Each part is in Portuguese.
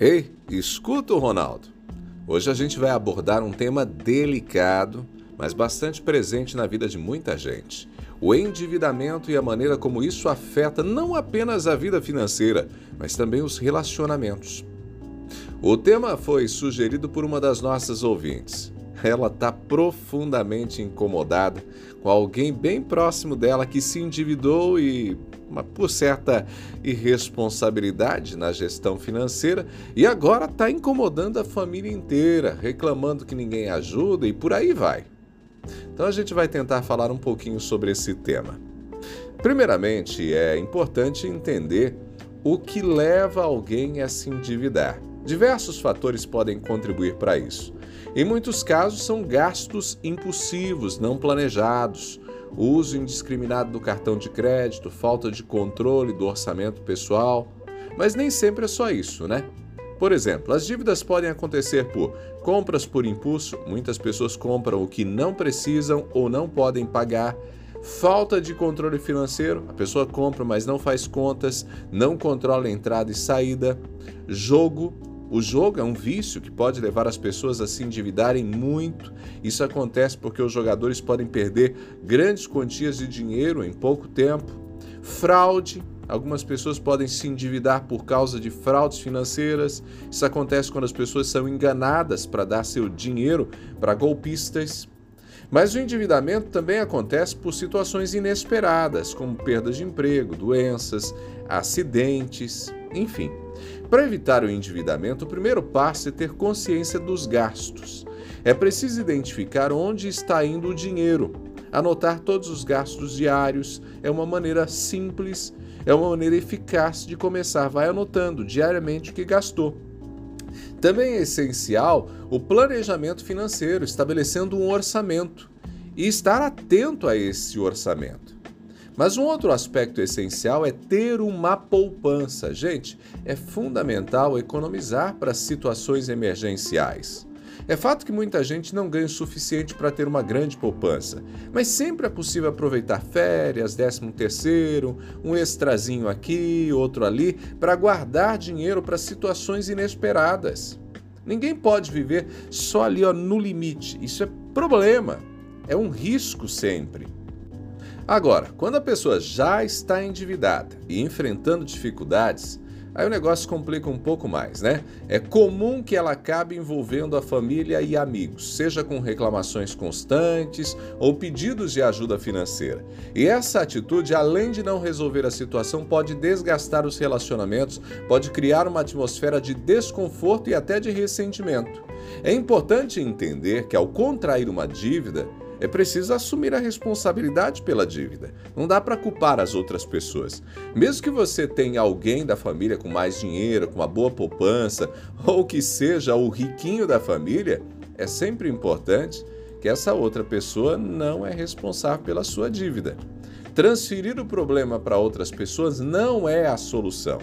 Ei, escuta o Ronaldo. Hoje a gente vai abordar um tema delicado, mas bastante presente na vida de muita gente: o endividamento e a maneira como isso afeta não apenas a vida financeira, mas também os relacionamentos. O tema foi sugerido por uma das nossas ouvintes. Ela está profundamente incomodada com alguém bem próximo dela que se endividou e por certa irresponsabilidade na gestão financeira e agora está incomodando a família inteira, reclamando que ninguém ajuda e por aí vai. Então a gente vai tentar falar um pouquinho sobre esse tema. Primeiramente, é importante entender o que leva alguém a se endividar. Diversos fatores podem contribuir para isso. Em muitos casos, são gastos impulsivos, não planejados, o uso indiscriminado do cartão de crédito, falta de controle do orçamento pessoal. Mas nem sempre é só isso, né? Por exemplo, as dívidas podem acontecer por compras por impulso, muitas pessoas compram o que não precisam ou não podem pagar. Falta de controle financeiro, a pessoa compra, mas não faz contas, não controla entrada e saída. Jogo, o jogo é um vício que pode levar as pessoas a se endividarem muito. Isso acontece porque os jogadores podem perder grandes quantias de dinheiro em pouco tempo. Fraude, algumas pessoas podem se endividar por causa de fraudes financeiras. Isso acontece quando as pessoas são enganadas para dar seu dinheiro para golpistas. Mas o endividamento também acontece por situações inesperadas, como perdas de emprego, doenças, acidentes, enfim. Para evitar o endividamento, o primeiro passo é ter consciência dos gastos. É preciso identificar onde está indo o dinheiro. Anotar todos os gastos diários é uma maneira simples, é uma maneira eficaz de começar. Vai anotando diariamente o que gastou. Também é essencial o planejamento financeiro, estabelecendo um orçamento e estar atento a esse orçamento. Mas um outro aspecto essencial é ter uma poupança. Gente, é fundamental economizar para situações emergenciais. É fato que muita gente não ganha o suficiente para ter uma grande poupança, mas sempre é possível aproveitar férias, décimo terceiro, um extrazinho aqui, outro ali, para guardar dinheiro para situações inesperadas. Ninguém pode viver só ali ó, no limite. Isso é problema, é um risco sempre. Agora, quando a pessoa já está endividada e enfrentando dificuldades, aí o negócio complica um pouco mais, né? É comum que ela acabe envolvendo a família e amigos, seja com reclamações constantes ou pedidos de ajuda financeira. E essa atitude, além de não resolver a situação, pode desgastar os relacionamentos, pode criar uma atmosfera de desconforto e até de ressentimento. É importante entender que ao contrair uma dívida, é preciso assumir a responsabilidade pela dívida. Não dá para culpar as outras pessoas. Mesmo que você tenha alguém da família com mais dinheiro, com uma boa poupança, ou que seja o riquinho da família, é sempre importante que essa outra pessoa não é responsável pela sua dívida. Transferir o problema para outras pessoas não é a solução.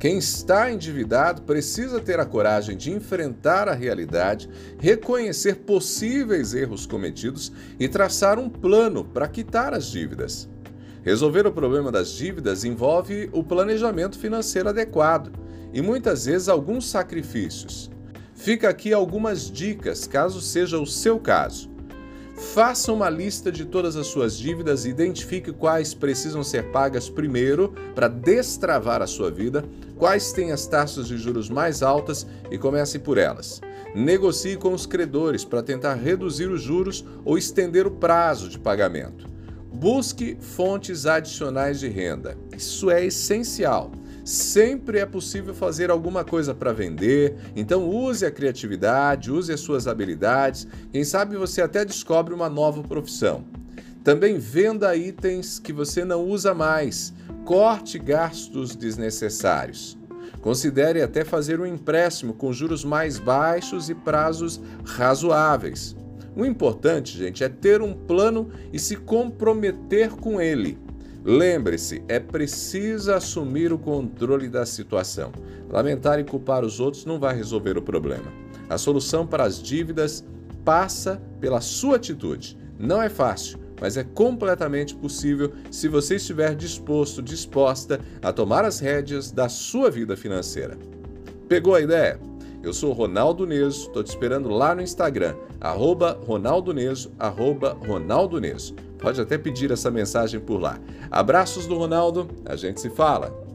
Quem está endividado precisa ter a coragem de enfrentar a realidade, reconhecer possíveis erros cometidos e traçar um plano para quitar as dívidas. Resolver o problema das dívidas envolve o planejamento financeiro adequado e muitas vezes alguns sacrifícios. Fica aqui algumas dicas, caso seja o seu caso. Faça uma lista de todas as suas dívidas e identifique quais precisam ser pagas primeiro para destravar a sua vida, quais têm as taxas de juros mais altas e comece por elas. Negocie com os credores para tentar reduzir os juros ou estender o prazo de pagamento. Busque fontes adicionais de renda. Isso é essencial. Sempre é possível fazer alguma coisa para vender, então use a criatividade, use as suas habilidades. Quem sabe você até descobre uma nova profissão. Também venda itens que você não usa mais. Corte gastos desnecessários. Considere até fazer um empréstimo com juros mais baixos e prazos razoáveis. O importante, gente, é ter um plano e se comprometer com ele. Lembre-se, é preciso assumir o controle da situação. Lamentar e culpar os outros não vai resolver o problema. A solução para as dívidas passa pela sua atitude. Não é fácil, mas é completamente possível se você estiver disposto, disposta a tomar as rédeas da sua vida financeira. Pegou a ideia? Eu sou Ronaldo Neso, estou te esperando lá no Instagram, arroba Ronaldo Neso, arroba Ronaldo Neso. Pode até pedir essa mensagem por lá. Abraços do Ronaldo, a gente se fala.